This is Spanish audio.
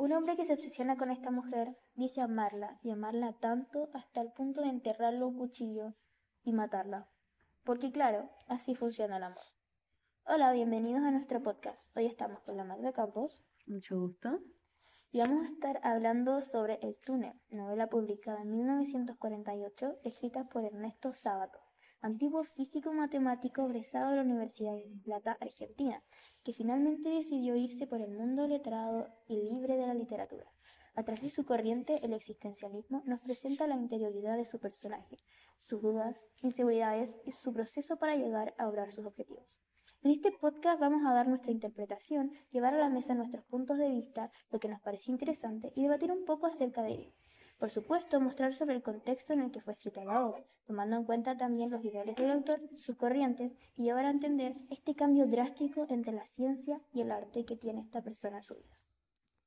Un hombre que se obsesiona con esta mujer dice amarla y amarla tanto hasta el punto de enterrarlo un cuchillo y matarla. Porque claro, así funciona el amor. Hola, bienvenidos a nuestro podcast. Hoy estamos con la Magda Campos. Mucho gusto. Y vamos a estar hablando sobre El túnel, novela publicada en 1948, escrita por Ernesto Sábato antiguo físico matemático egresado de la Universidad de Plata, Argentina, que finalmente decidió irse por el mundo letrado y libre de la literatura. A través de su corriente, el existencialismo nos presenta la interioridad de su personaje, sus dudas, inseguridades y su proceso para llegar a obrar sus objetivos. En este podcast vamos a dar nuestra interpretación, llevar a la mesa nuestros puntos de vista, lo que nos pareció interesante y debatir un poco acerca de ello. Por supuesto, mostrar sobre el contexto en el que fue escrita la obra, tomando en cuenta también los ideales del autor, sus corrientes, y llevar a entender este cambio drástico entre la ciencia y el arte que tiene esta persona en su vida.